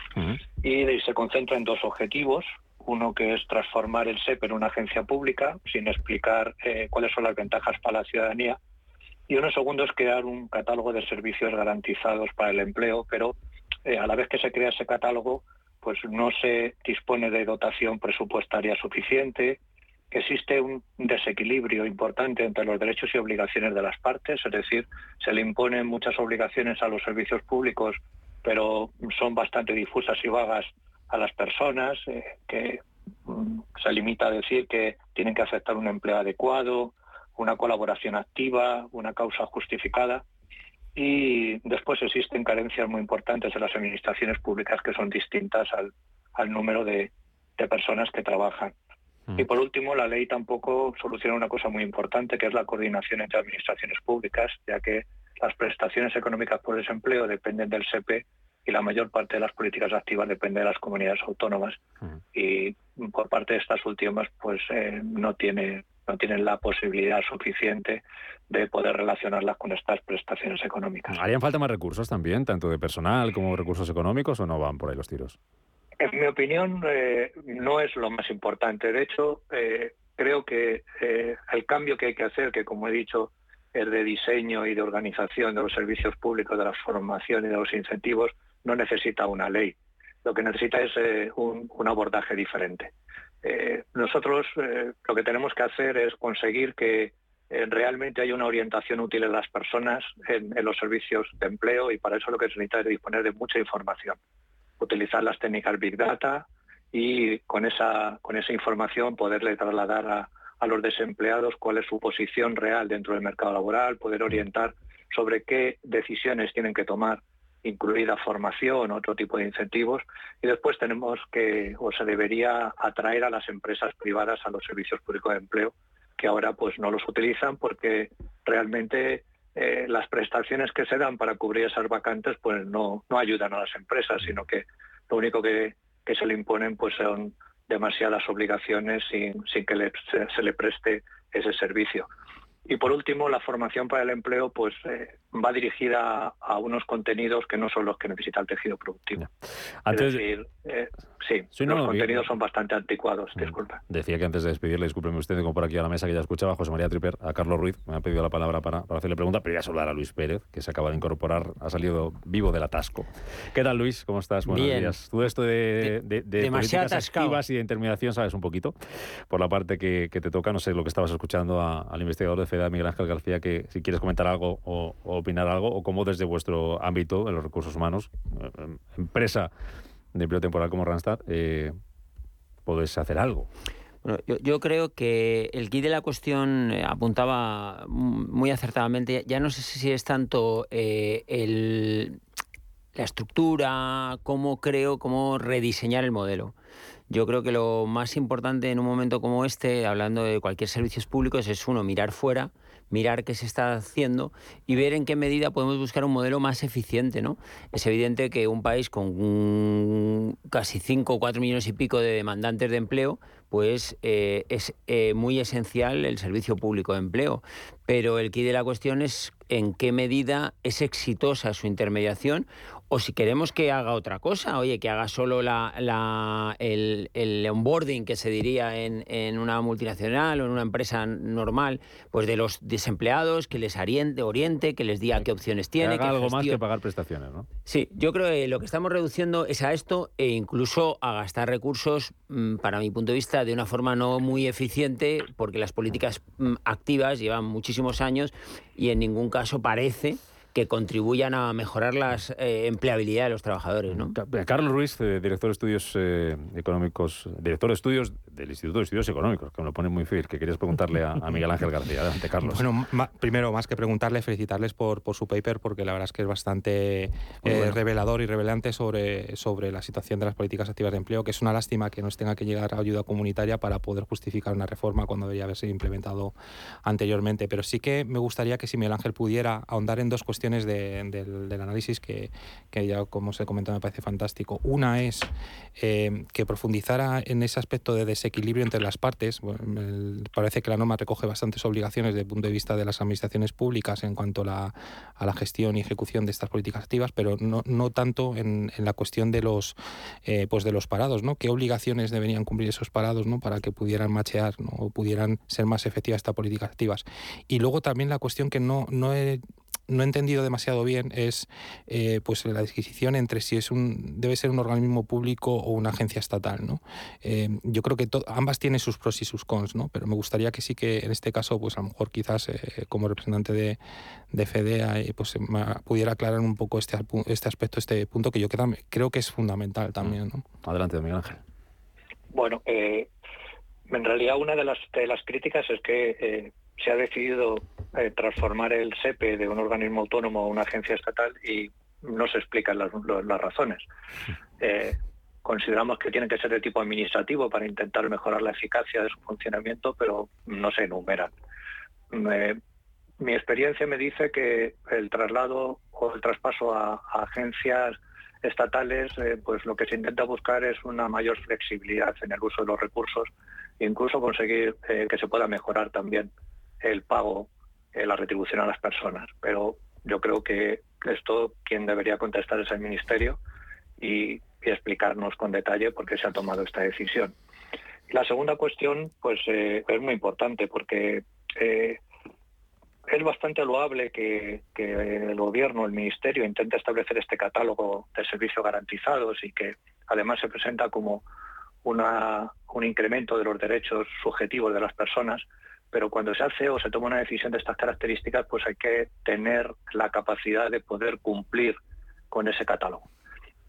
Y se concentra en dos objetivos. Uno que es transformar el SEP en una agencia pública, sin explicar eh, cuáles son las ventajas para la ciudadanía y uno segundo es crear un catálogo de servicios garantizados para el empleo, pero eh, a la vez que se crea ese catálogo, pues no se dispone de dotación presupuestaria suficiente, existe un desequilibrio importante entre los derechos y obligaciones de las partes, es decir, se le imponen muchas obligaciones a los servicios públicos, pero son bastante difusas y vagas a las personas, eh, que mm, se limita a decir que tienen que aceptar un empleo adecuado, una colaboración activa, una causa justificada. Y después existen carencias muy importantes en las administraciones públicas que son distintas al, número de, personas que trabajan. Mm. Y por último, la ley tampoco soluciona una cosa muy importante, que es la coordinación entre administraciones públicas, ya que las prestaciones económicas por desempleo dependen del SEPE y la mayor parte de las políticas activas depende de las comunidades autónomas. Mm. Y por parte de estas últimas, pues eh, no tiene no tienen la posibilidad suficiente de poder relacionarlas con estas prestaciones económicas. ¿Harían falta más recursos también, tanto de personal como recursos económicos, o no van por ahí los tiros? En mi opinión, eh, no es lo más importante. De hecho, eh, creo que eh, el cambio que hay que hacer, que como he dicho, es de diseño y de organización de los servicios públicos, de la formación y de los incentivos, no necesita una ley. Lo que necesita es un, abordaje diferente. Nosotros lo que tenemos que hacer es conseguir que realmente haya una orientación útil en las personas en, los servicios de empleo y para eso lo que se necesita es disponer de mucha información. Utilizar las técnicas Big Data y con esa, información poderle trasladar a los desempleados cuál es su posición real dentro del mercado laboral, poder orientar sobre qué decisiones tienen que tomar, incluida formación, otro tipo de incentivos, y después tenemos que, o se debería atraer a las empresas privadas a los servicios públicos de empleo, que ahora pues no los utilizan porque realmente eh, las prestaciones que se dan para cubrir esas vacantes pues no, no ayudan a las empresas, sino que lo único que, se le imponen pues son demasiadas obligaciones sin, sin que se, le preste ese servicio. Y por último, la formación para el empleo pues eh, va dirigida a unos contenidos que no son los que necesita el tejido productivo. Es decir, eh, sí, los contenidos son bastante anticuados, mm. disculpa. Decía que antes de despedirle, discúlpeme usted, tengo por aquí a la mesa que ya escuchaba José María Triper, a Carlos Ruiz, me ha pedido la palabra para, hacerle pregunta, pero voy a saludar a Luis Pérez, que se acaba de incorporar, ha salido vivo del atasco. ¿Qué tal, Luis? ¿Cómo estás? Buenos días. Tú esto de, de, de, políticas activas y de intermediación sabes un poquito, por la parte que, te toca, no sé lo que estabas escuchando al investigador de FEDA, Miguel Ángel García, que si quieres comentar algo o, opinar algo, o cómo desde vuestro ámbito, en los recursos humanos, eh, empresa de empleo temporal como Randstad, eh, podéis hacer algo. Bueno, yo, creo que el kit de la cuestión eh, apuntaba muy acertadamente, ya no sé si es tanto el, la estructura, cómo creo, cómo rediseñar el modelo. Yo creo que lo más importante en un momento como este, hablando de cualquier servicios públicos, es uno, mirar fuera, mirar qué se está haciendo y ver en qué medida podemos buscar un modelo más eficiente. ¿no? Es evidente que un país con casi 5 o 4 millones y pico de demandantes de empleo, pues eh, es eh, muy esencial el servicio público de empleo. Pero el quid de la cuestión es en qué medida es exitosa su intermediación o si queremos que haga otra cosa, oye, que haga solo la, el, onboarding que se diría en, en, una multinacional o en una empresa normal, pues de los desempleados, que les oriente, oriente que les diga qué opciones tiene. Que haga algo más que pagar prestaciones, ¿no? Sí, yo creo que lo que estamos reduciendo es a esto e incluso a gastar recursos, mm, para mi punto de vista, de una forma no muy eficiente, porque las políticas mm, activas llevan muchísimos años y en ningún caso parece que contribuyan a mejorar la eh, empleabilidad de los trabajadores. ¿no? Carlos Ruiz, eh, director de estudios eh, económicos, director de estudios del Instituto de Estudios Económicos, que me lo pone muy fácil, que querías preguntarle a, Miguel Ángel García. Adelante, Carlos. Bueno, primero, más que preguntarle, felicitarles por, por su paper, porque la verdad es que es bastante revelador y revelante sobre, sobre la situación de las políticas activas de empleo, que es una lástima que nos tenga que llegar a ayuda comunitaria para poder justificar una reforma cuando debería haberse implementado anteriormente. Pero sí que me gustaría que si Miguel Ángel pudiera ahondar en dos cuestiones del, análisis que, ya, como se comentó, me parece fantástico. Una es eh, que profundizara en ese aspecto de desequilibrio entre las partes. parece que la norma recoge bastantes obligaciones desde el punto de vista de las administraciones públicas en cuanto a la, gestión y ejecución de estas políticas activas, pero no, no tanto en, la cuestión de los, eh, pues de los parados. ¿no? ¿Qué obligaciones deberían cumplir esos parados ¿no? para que pudieran machear o pudieran ser más efectivas estas políticas activas? Y luego también la cuestión que no, no he no he entendido demasiado bien es eh, pues la disquisición entre si es un debe ser un organismo público o una agencia estatal no eh, yo creo que ambas tienen sus pros y sus cons no pero me gustaría que sí que en este caso pues a lo mejor quizás eh, como representante de, de FEDEA pues pudiera aclarar un poco este este aspecto este punto que yo creo que es fundamental también ¿no? adelante Miguel Ángel. Bueno en realidad una de las de las críticas es que se ha decidido eh, transformar el SEPE de un organismo autónomo a una agencia estatal y no se explican las, razones. [laughs] Eh, consideramos que tiene que ser de tipo administrativo para intentar mejorar la eficacia de su funcionamiento, pero no se enumeran. mi experiencia me dice que el traslado o el traspaso a, agencias estatales, eh, pues lo que se intenta buscar es una mayor flexibilidad en el uso de los recursos incluso conseguir eh, que se pueda mejorar también el pago, eh, la retribución a las personas. Pero yo creo que esto quien debería contestar es el Ministerio y, explicarnos con detalle por qué se ha tomado esta decisión. La segunda cuestión, pues, eh, es muy importante porque es bastante loable que, el gobierno, el ministerio, intente establecer este catálogo de servicios garantizados y que además se presenta como una, un incremento de los derechos subjetivos de las personas, pero cuando se hace o se toma una decisión de estas características, pues hay que tener la capacidad de poder cumplir con ese catálogo.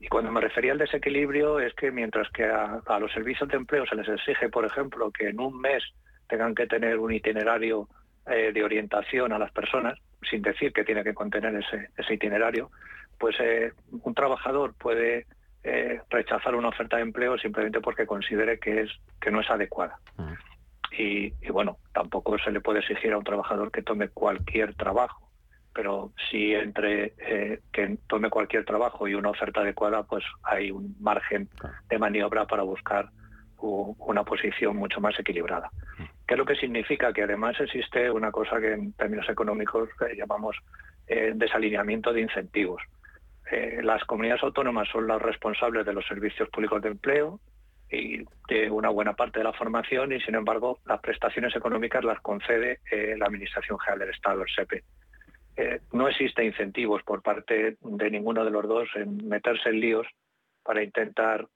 Y cuando me refería al desequilibrio es que mientras que a, los servicios de empleo se les exige, por ejemplo, que en un mes tengan que tener un itinerario eh, de orientación a las personas, sin decir que tiene que contener ese, ese itinerario, pues eh, un trabajador puede eh, rechazar una oferta de empleo simplemente porque considere que es que no es adecuada. Mm. Y, bueno, tampoco se le puede exigir a un trabajador que tome cualquier trabajo, pero si entre que tome cualquier trabajo y una oferta adecuada, pues hay un margen de maniobra para buscar una posición mucho más equilibrada. ¿Qué es lo que significa? Que además existe una cosa que en términos económicos eh, llamamos eh, desalineamiento de incentivos. Eh, las comunidades autónomas son las responsables de los servicios públicos de empleo y de una buena parte de la formación y, sin embargo, las prestaciones económicas las concede la Administración General del Estado, el SEPE. no existe incentivos por parte de ninguno de los dos en meterse en líos para intentar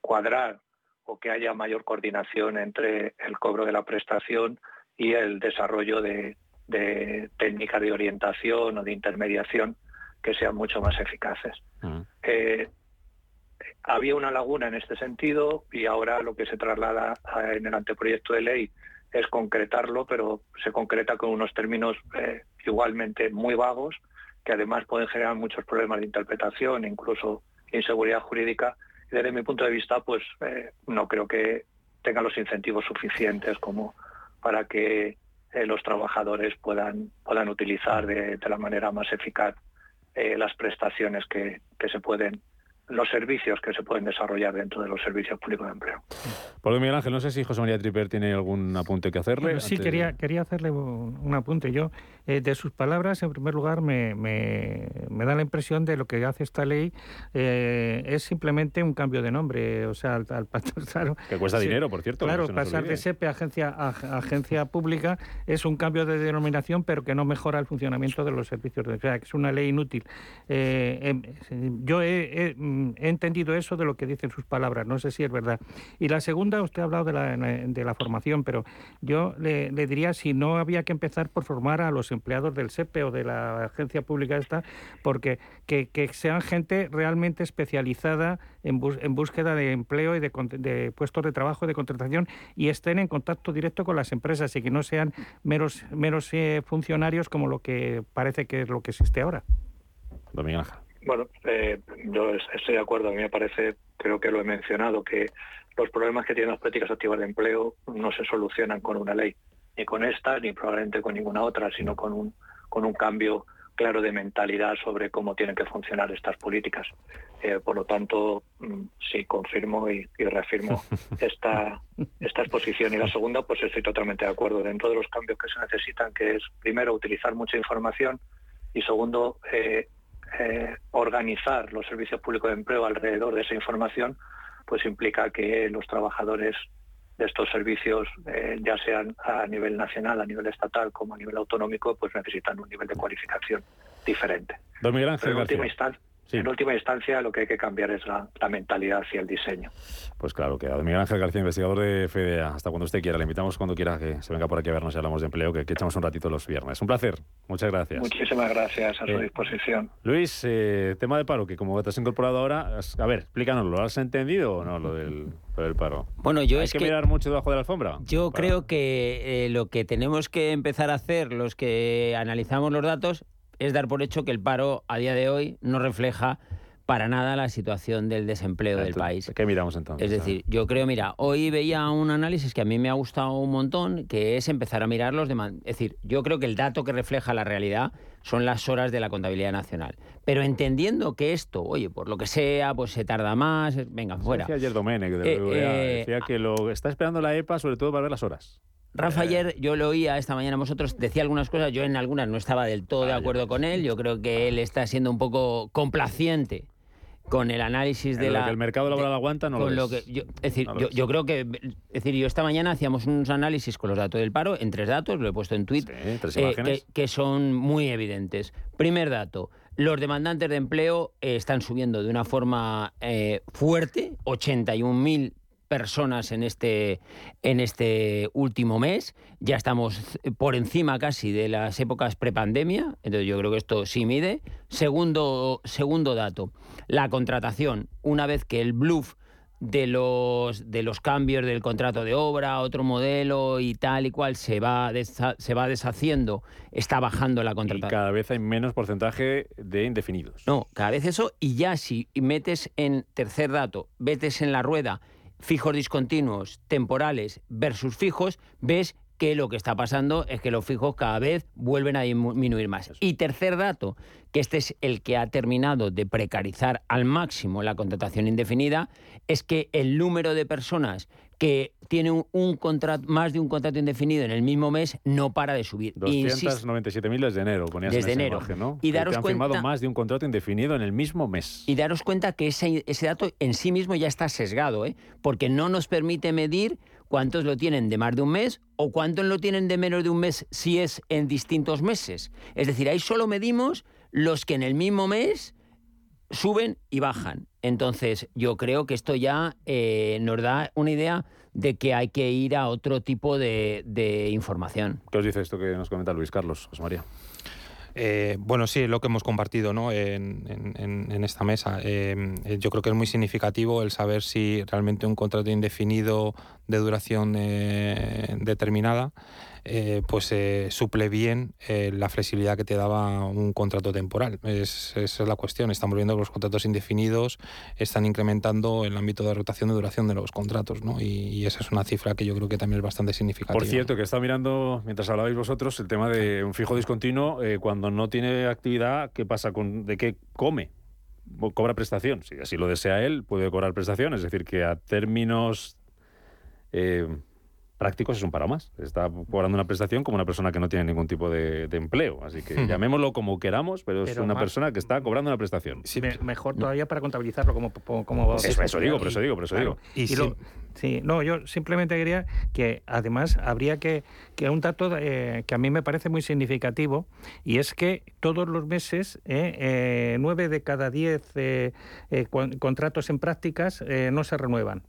cuadrar o que haya mayor coordinación entre el cobro de la prestación y el desarrollo de, técnicas de orientación o de intermediación que sean mucho más eficaces. Mm. Eh, había una laguna en este sentido y ahora lo que se traslada en el anteproyecto de ley es concretarlo, pero se concreta con unos términos eh, igualmente muy vagos que además pueden generar muchos problemas de interpretación, incluso inseguridad jurídica. Desde mi punto de vista, pues eh, no creo que tenga los incentivos suficientes como para que eh, los trabajadores puedan, puedan utilizar de, la manera más eficaz las prestaciones que, que se pueden los servicios que se pueden desarrollar dentro de los servicios públicos de empleo. Por Miguel Ángel, no sé si José María Triper tiene algún apunte que hacerle. sí, quería, quería hacerle un, apunte. Yo, eh, de sus palabras, en primer lugar, me, me, da la impresión de lo que hace esta ley eh, es simplemente un cambio de nombre. O sea, al, [laughs] claro, Que cuesta dinero, por cierto. Claro, pasar de SEPE a agencia, a, agencia pública es un cambio de denominación, pero que no mejora el funcionamiento de los servicios. De, o sea, que es una ley inútil. Eh, em, yo he he entendido eso de lo que dicen sus palabras, no sé si es verdad. Y la segunda, usted ha hablado de la, de la formación, pero yo le, diría si no había que empezar por formar a los empleados del SEPE o de la agencia pública esta, porque que, sean gente realmente especializada en, en búsqueda de empleo y de, puestos de trabajo, de contratación, y estén en contacto directo con las empresas y que no sean meros, meros eh, funcionarios como lo que parece que es lo que existe ahora. Domingo bueno, eh, yo estoy de acuerdo. A mí me parece, creo que lo he mencionado, que los problemas que tienen las políticas activas de empleo no se solucionan con una ley, ni con esta, ni probablemente con ninguna otra, sino con un, con un cambio claro de mentalidad sobre cómo tienen que funcionar estas políticas. Eh, por lo tanto, mm, sí, confirmo y, reafirmo [laughs] esta, esta exposición. Y la segunda, pues estoy totalmente de acuerdo. Dentro de los cambios que se necesitan, que es, primero, utilizar mucha información y, segundo, eh, eh, organizar los servicios públicos de empleo alrededor de esa información, pues implica que los trabajadores de estos servicios, eh, ya sean a nivel nacional, a nivel estatal como a nivel autonómico, pues necesitan un nivel de cualificación diferente. Don Miguel Ángel en última instancia, lo que hay que cambiar es la, mentalidad hacia el diseño. Pues claro, que Miguel Ángel García, investigador de FEDEA, hasta cuando usted quiera. Le invitamos cuando quiera que se venga por aquí a vernos y hablamos de empleo, que, echamos un ratito los viernes. Un placer. Muchas gracias. Muchísimas gracias, a su eh, disposición. Luis, eh, tema de paro, que como te has incorporado ahora, a ver, explícanos, ¿lo has entendido o no, lo del, paro? Bueno, yo ¿Hay es que, mirar mucho debajo de la alfombra? Yo creo que eh, lo que tenemos que empezar a hacer los que analizamos los datos es dar por hecho que el paro a día de hoy no refleja para nada la situación del desempleo del país. ¿Qué miramos entonces? Es decir, yo creo, mira, hoy veía un análisis que a mí me ha gustado un montón, que es empezar a mirar los demás. Es decir, yo creo que el dato que refleja la realidad son las horas de la contabilidad nacional. Pero entendiendo que esto, oye, por lo que sea, pues se tarda más, venga, fuera. Decía ayer Domenech Eh, BBVA, eh, decía que lo está esperando la EPA sobre todo para ver las horas. Rafa ayer, yo lo oía esta mañana vosotros, decía algunas cosas, yo en algunas no estaba del todo de acuerdo con él, yo creo que él está siendo un poco complaciente con el análisis de En lo la... que el mercado laboral aguanta, no con lo ves. que yo, es decir, No yo, yo creo que es decir, yo esta mañana hacíamos unos análisis con los datos del paro en tres datos, lo he puesto en tweet, tres eh, que, que son muy evidentes. Primer dato, los demandantes de empleo eh, están subiendo de una forma eh, fuerte, 81.000 personas en este, en este último mes. Ya estamos por encima casi de las épocas prepandemia, entonces yo creo que esto sí mide. Segundo, segundo dato, la contratación. Una vez que el bluff de los, de los cambios del contrato de obra, otro modelo y tal y cual se va, desa- se va deshaciendo, está bajando la Y contratación. cada vez hay menos porcentaje de indefinidos. No, cada vez eso, y ya si metes en tercer dato, metes en la rueda fijos discontinuos, temporales versus fijos, ves que lo que está pasando es que los fijos cada vez vuelven a disminuir más. Y tercer dato, que este es el que ha terminado de precarizar al máximo la contratación indefinida, es que el número de personas que tienen un, un contrato, más de un contrato indefinido en el mismo mes no para de subir. Insisto, 297.000 desde enero, ponías Desde en esa enero. imagen, ¿no? Y Que daros te han firmado cuenta- más de un contrato indefinido en el mismo mes. Y daros cuenta que ese, ese dato en sí mismo ya está sesgado, ¿eh? porque no nos permite medir cuántos lo tienen de más de un mes o cuántos lo tienen de menos de un mes si es en distintos meses. Es decir, ahí solo medimos los que en el mismo mes suben y bajan. Entonces, yo creo que esto ya eh, nos da una idea de que hay que ir a otro tipo de, de información. ¿Qué os dice esto que nos comenta Luis Carlos, José María? Eh, bueno, sí, lo que hemos compartido ¿no? en, en- en- en esta mesa. Eh, eh, yo creo que es muy significativo el saber si realmente un contrato indefinido de duración eh, determinada eh, pues eh, suple bien eh, la flexibilidad que te daba un contrato temporal. Es- esa es la cuestión. Estamos viendo que los contratos indefinidos están incrementando el ámbito de rotación de duración de los contratos, ¿no? Y, esa es una cifra que yo creo que también es bastante significativa. Por cierto, que estaba mirando, mientras hablabais vosotros, el tema de un fijo discontinuo, cuando no tiene actividad, ¿qué pasa con de qué come? ¿Cobra prestación? Si así lo desea él, puede cobrar prestación. Es decir, que a términos prácticos es un paro más. Está cobrando una prestación como una persona que no tiene ningún tipo de, de empleo. Así que Ujú. llamémoslo como queramos, pero, es una más- persona que está cobrando una prestación. Me- mejor todavía para contabilizarlo como, como, Eso- eso digo, por eso digo, por eso digo. Y, Y lo- sí, no, yo simplemente quería que además habría que, que un dato eh, que a mí me parece muy significativo y es que todos los meses eh, eh, nueve de cada diez eh, eh, contratos en prácticas eh, no se renuevan.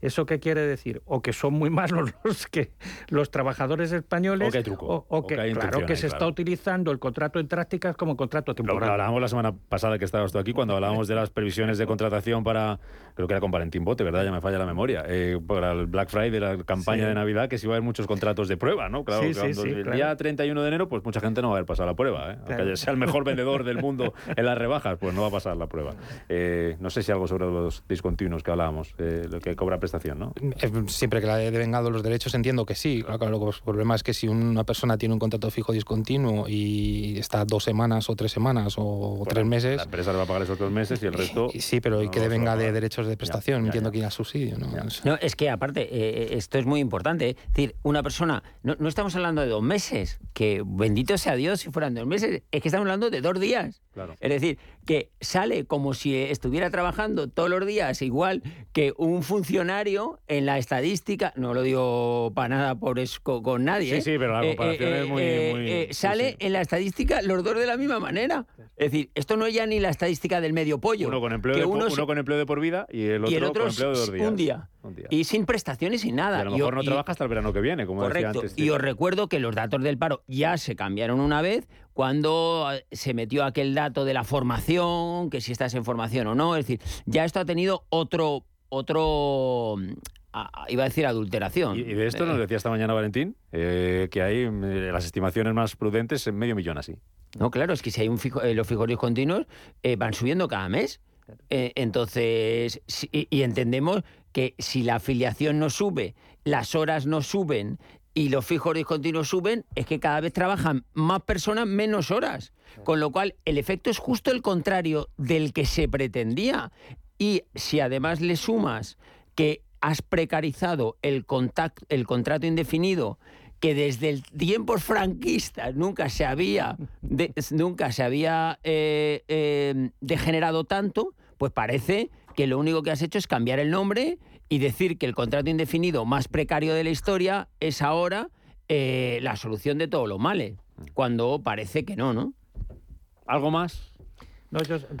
¿Eso qué quiere decir? O que son muy [laughs] malos los que los trabajadores españoles O que hay truco, o, o o que, que hay claro que se está utilizando el contrato en prácticas como contrato temporal. lo hablábamos la semana pasada que estabas tú aquí, cuando hablábamos de las previsiones de contratación para, creo que era con Valentín Bote, ¿verdad? Ya me falla la memoria. eh, para el Black Friday, la campaña Sí. de Navidad, que si va a haber muchos contratos de prueba, ¿no? Claro, Sí, el claro. día 31 de enero, pues mucha gente no va a haber pasado la prueba, ¿eh? Aunque sea el mejor vendedor del mundo [laughs] en las rebajas, pues no va a pasar la prueba. Eh, no sé si algo sobre los discontinuos que hablábamos, eh, lo que cobra prestación, ¿no? Eh, Siempre que la he devengado los derechos entiendo que sí. Claro, claro, el problema es que si una persona tiene un contrato fijo discontinuo y está dos semanas o tres semanas o tres meses... La empresa le va a pagar esos dos meses y el resto... Sí, pero y no que lo devenga de derechos de prestación, entiendo que irá subsidio. ¿no? No, es que aparte, eh, esto es muy importante. ¿eh? Es decir, una persona, no, no estamos hablando de dos meses, que bendito sea Dios si fueran dos meses, es que estamos hablando de dos días. Claro. Es decir, que sale como si estuviera trabajando todos los días igual que un funcionario en la estadística, no lo digo para nada por eso con, nadie. Sí, ¿eh? sí, pero la comparación es muy- muy- eh, sí, sale sí. en la estadística los dos de la misma manera. Es decir, esto no es ya ni la estadística del medio pollo. Uno con empleo, que de, uno con empleo de por vida y el otro, y el otro con empleo de dos días. un día. Un día. Y sin prestaciones y nada. Y a lo Y- mejor no trabaja hasta el verano que viene, como decía Correcto. antes. Y os recuerdo que los datos del paro ya se cambiaron una vez cuando eh, se metió aquel dato de la formación, que si estás en formación o no. Es decir, ya esto ha tenido otro, otro, mm, iba a decir adulteración. Y, de esto nos Eh, decía esta mañana Valentín, eh, que hay eh, las estimaciones más prudentes en medio millón así. No, claro, es que si hay un fijo, eh, los fijos discontinuos eh, van subiendo cada mes. Entonces, si- y entendemos que si la afiliación no sube, las horas no suben y los fijos discontinuos suben, es que cada vez trabajan más personas menos horas. Con lo cual, el efecto es justo el contrario del que se pretendía. Y si además le sumas que has precarizado el, el contrato indefinido que desde el tiempos franquistas nunca se había, nunca se había eh, eh, degenerado tanto, pues parece que lo único que has hecho es cambiar el nombre y decir que el contrato indefinido más precario de la historia es ahora eh, la solución de todos los males, cuando parece que no, ¿no? ¿Algo más? No, yo